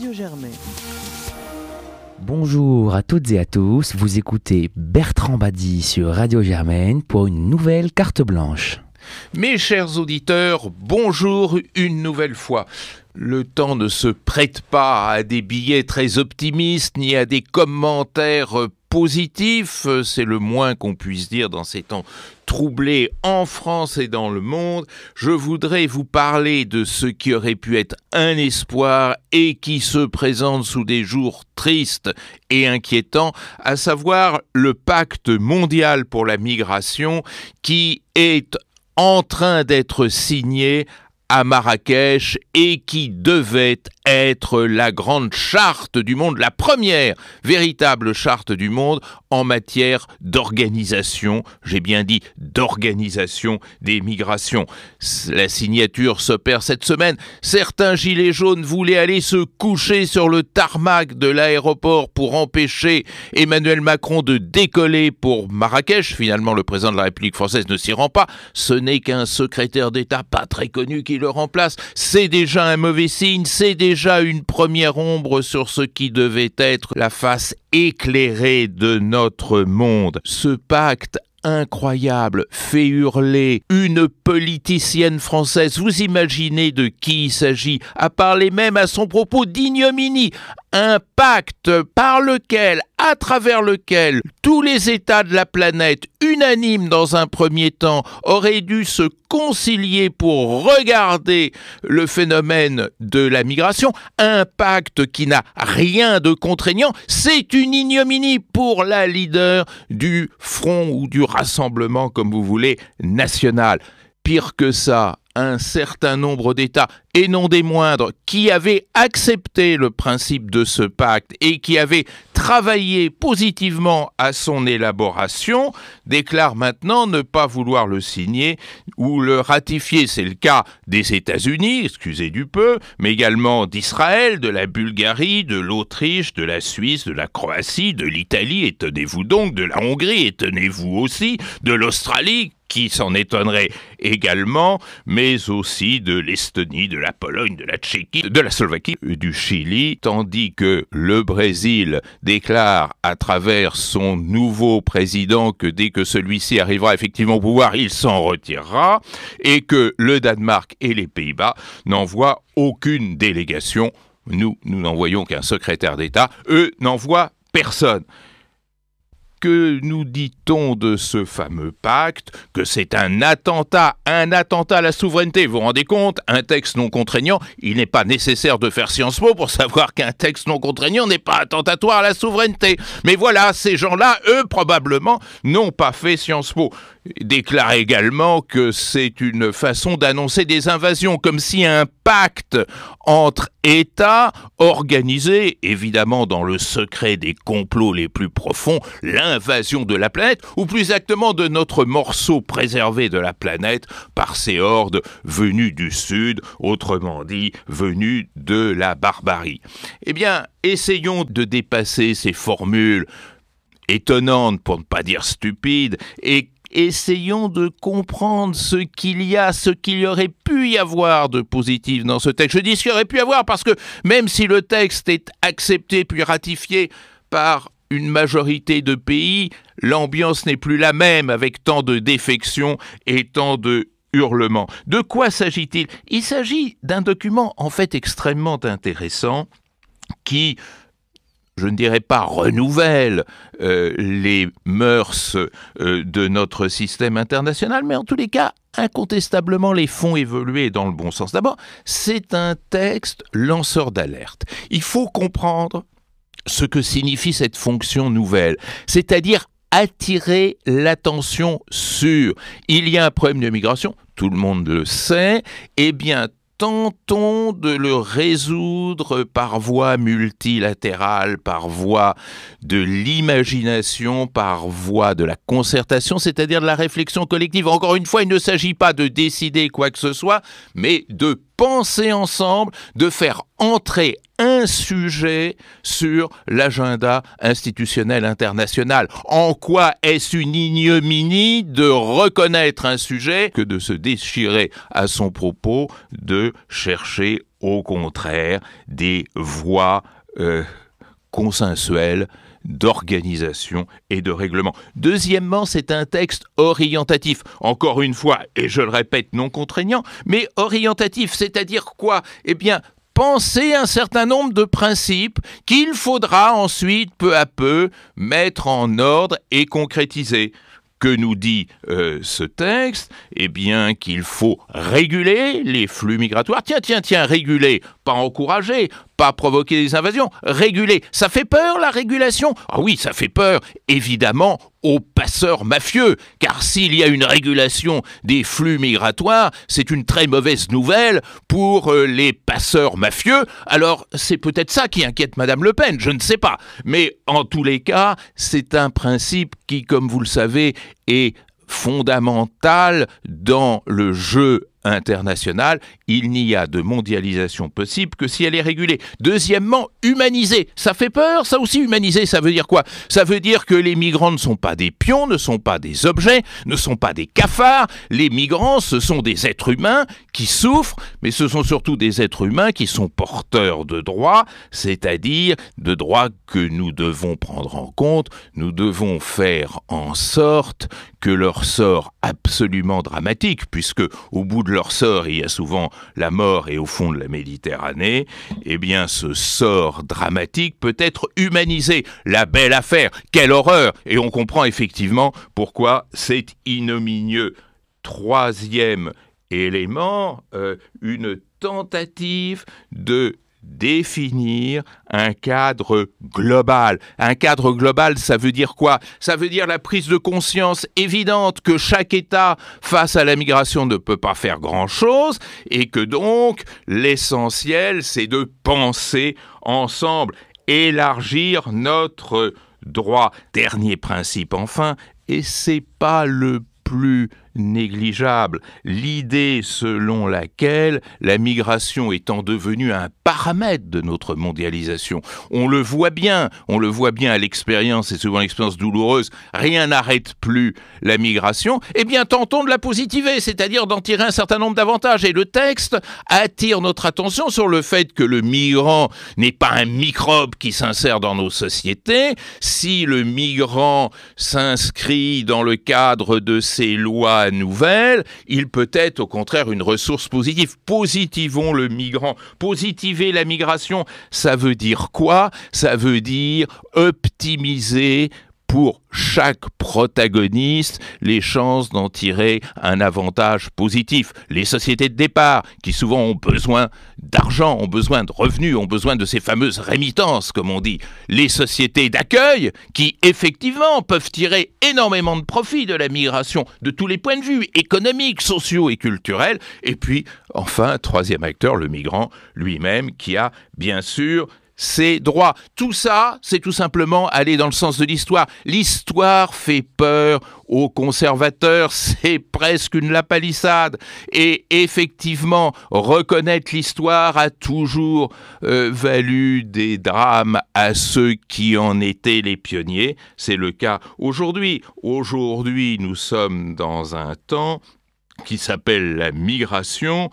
Radio Germain. Bonjour à toutes et à tous, vous écoutez Bertrand Badi sur Radio Germaine pour une nouvelle carte blanche. Mes chers auditeurs, bonjour une nouvelle fois. Le temps ne se prête pas à des billets très optimistes ni à des commentaires positifs, c'est le moins qu'on puisse dire dans ces temps troublés en France et dans le monde. Je voudrais vous parler de ce qui aurait pu être un espoir et qui se présente sous des jours tristes et inquiétants, à savoir le pacte mondial pour la migration qui est en train d'être signé à Marrakech et qui devait être la grande charte du monde, la première véritable charte du monde en matière d'organisation, j'ai bien dit d'organisation des migrations. La signature s'opère cette semaine. Certains gilets jaunes voulaient aller se coucher sur le tarmac de l'aéroport pour empêcher Emmanuel Macron de décoller pour Marrakech. Finalement, le président de la République française ne s'y rend pas. Ce n'est qu'un secrétaire d'État pas très connu qui le remplace. C'est déjà un mauvais signe, c'est déjà une première ombre sur ce qui devait être la face éclairée de notre monde. Ce pacte incroyable fait hurler une politicienne française. Vous imaginez de qui il s'agit À parler même à son propos d'ignominie. Un pacte par lequel, à travers lequel, tous les États de la planète, unanimes dans un premier temps, auraient dû se concilier pour regarder le phénomène de la migration. Un pacte qui n'a rien de contraignant. C'est une ignominie pour la leader du front ou du rassemblement, comme vous voulez, national. Pire que ça, un certain nombre d'États, et non des moindres, qui avaient accepté le principe de ce pacte et qui avaient travaillé positivement à son élaboration, déclarent maintenant ne pas vouloir le signer ou le ratifier. C'est le cas des États-Unis, excusez du peu, mais également d'Israël, de la Bulgarie, de l'Autriche, de la Suisse, de la Croatie, de l'Italie, étonnez-vous donc, de la Hongrie, étonnez-vous aussi, de l'Australie, qui s'en étonnerait également, mais aussi de l'Estonie, de la Pologne, de la Tchéquie, de la Slovaquie, du Chili, tandis que le Brésil déclare à travers son nouveau président que dès que celui-ci arrivera effectivement au pouvoir, il s'en retirera, et que le Danemark et les Pays-Bas n'envoient aucune délégation. Nous, nous n'envoyons qu'un secrétaire d'État. Eux n'envoient personne. Que nous dit-on de ce fameux pacte? Que c'est un attentat, un attentat à la souveraineté. Vous vous rendez compte? Un texte non contraignant, il n'est pas nécessaire de faire Sciences Po pour savoir qu'un texte non contraignant n'est pas attentatoire à la souveraineté. Mais voilà, ces gens-là, eux, probablement, n'ont pas fait Sciences Po déclare également que c'est une façon d'annoncer des invasions, comme si un pacte entre États organisait, évidemment dans le secret des complots les plus profonds, l'invasion de la planète, ou plus exactement de notre morceau préservé de la planète par ces hordes venues du Sud, autrement dit, venues de la barbarie. Eh bien, essayons de dépasser ces formules étonnantes, pour ne pas dire stupides, et essayons de comprendre ce qu'il y a, ce qu'il y aurait pu y avoir de positif dans ce texte. Je dis ce qu'il y aurait pu y avoir parce que même si le texte est accepté puis ratifié par une majorité de pays, l'ambiance n'est plus la même avec tant de défections et tant de hurlements. De quoi s'agit-il? Il s'agit d'un document en fait extrêmement intéressant qui je ne dirais pas renouvelle euh, les mœurs euh, de notre système international, mais en tous les cas, incontestablement, les font évoluer dans le bon sens. D'abord, c'est un texte lanceur d'alerte. Il faut comprendre ce que signifie cette fonction nouvelle, c'est-à-dire attirer l'attention sur. Il y a un problème de migration, tout le monde le sait, eh bien tentons de le résoudre par voie multilatérale, par voie de l'imagination, par voie de la concertation, c'est-à-dire de la réflexion collective. Encore une fois, il ne s'agit pas de décider quoi que ce soit, mais de penser ensemble, de faire entrer un sujet sur l'agenda institutionnel international. En quoi est-ce une ignominie de reconnaître un sujet que de se déchirer à son propos, de chercher au contraire des voies euh, consensuelles d'organisation et de règlement. Deuxièmement, c'est un texte orientatif. Encore une fois, et je le répète, non contraignant, mais orientatif, c'est-à-dire quoi? Eh bien, penser un certain nombre de principes qu'il faudra ensuite, peu à peu, mettre en ordre et concrétiser que nous dit euh, ce texte? Eh bien qu'il faut réguler les flux migratoires. Tiens, tiens, tiens, réguler, pas encourager, pas provoquer des invasions, réguler. Ça fait peur la régulation? Ah oui, ça fait peur, évidemment, aux passeurs mafieux, car s'il y a une régulation des flux migratoires, c'est une très mauvaise nouvelle pour euh, les passeurs mafieux. Alors c'est peut-être ça qui inquiète Madame Le Pen, je ne sais pas. Mais en tous les cas, c'est un principe qui, comme vous le savez, est fondamental dans le jeu international, il n'y a de mondialisation possible que si elle est régulée. Deuxièmement, humaniser. Ça fait peur, ça aussi, humaniser, ça veut dire quoi? Ça veut dire que les migrants ne sont pas des pions, ne sont pas des objets, ne sont pas des cafards. Les migrants, ce sont des êtres humains qui souffrent, mais ce sont surtout des êtres humains qui sont porteurs de droits, c'est-à-dire de droits que nous devons prendre en compte. Nous devons faire en sorte que leur sort absolument dramatique, puisque au bout de leur sort, il y a souvent la mort et au fond de la Méditerranée, eh bien ce sort dramatique peut être humanisé. La belle affaire, quelle horreur Et on comprend effectivement pourquoi c'est ignominieux. Troisième élément, euh, une tentative de définir un cadre global. Un cadre global, ça veut dire quoi? Ça veut dire la prise de conscience évidente que chaque État face à la migration ne peut pas faire grand-chose et que donc l'essentiel, c'est de penser ensemble, élargir notre droit. Dernier principe enfin, et c'est pas le plus négligeable. L'idée selon laquelle la migration étant devenue un paramètre de notre mondialisation, on le voit bien, on le voit bien à l'expérience, et souvent l'expérience douloureuse, rien n'arrête plus la migration, eh bien tentons de la positiver, c'est-à-dire d'en tirer un certain nombre d'avantages. Et le texte attire notre attention sur le fait que le migrant n'est pas un microbe qui s'insère dans nos sociétés. Si le migrant s'inscrit dans le cadre de ces lois nouvelle, il peut être au contraire une ressource positive. Positivons le migrant, positiver la migration, ça veut dire quoi? Ça veut dire optimiser pour chaque protagoniste les chances d'en tirer un avantage positif. Les sociétés de départ, qui souvent ont besoin d'argent, ont besoin de revenus, ont besoin de ces fameuses rémittances, comme on dit. Les sociétés d'accueil, qui effectivement peuvent tirer énormément de profit de la migration, de tous les points de vue, économiques, sociaux et culturels. Et puis, enfin, troisième acteur, le migrant lui-même, qui a bien sûr ses droits. Tout ça, c'est tout simplement aller dans le sens de l'histoire. L'histoire fait peur aux conservateurs, c'est presque une lapalissade. Et effectivement, reconnaître l'histoire a toujours euh, valu des drames à ceux qui en étaient les pionniers. C'est le cas aujourd'hui. Aujourd'hui, nous sommes dans un temps qui s'appelle la migration.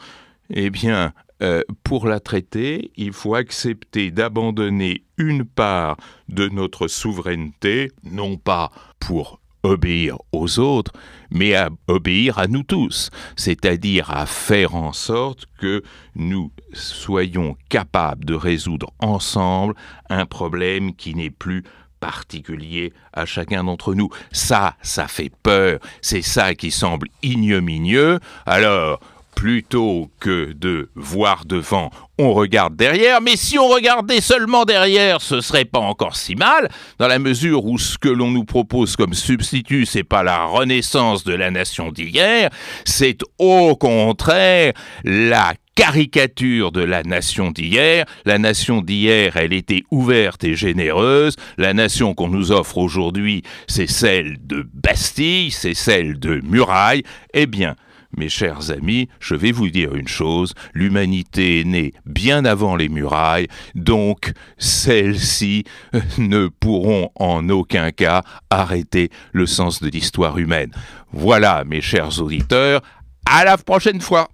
Eh bien, euh, pour la traiter, il faut accepter d'abandonner une part de notre souveraineté, non pas pour obéir aux autres, mais à obéir à nous tous, c'est-à-dire à faire en sorte que nous soyons capables de résoudre ensemble un problème qui n'est plus particulier à chacun d'entre nous. Ça, ça fait peur, c'est ça qui semble ignominieux. Alors, plutôt que de voir devant, on regarde derrière, mais si on regardait seulement derrière, ce serait pas encore si mal, dans la mesure où ce que l'on nous propose comme substitut, c'est pas la renaissance de la nation d'hier, c'est au contraire la caricature de la nation d'hier. La nation d'hier, elle était ouverte et généreuse. La nation qu'on nous offre aujourd'hui, c'est celle de Bastille, c'est celle de Muraille. Eh bien, mes chers amis, je vais vous dire une chose, l'humanité est née bien avant les murailles, donc celles-ci euh, ne pourront en aucun cas arrêter le sens de l'histoire humaine. Voilà, mes chers auditeurs, à la prochaine fois.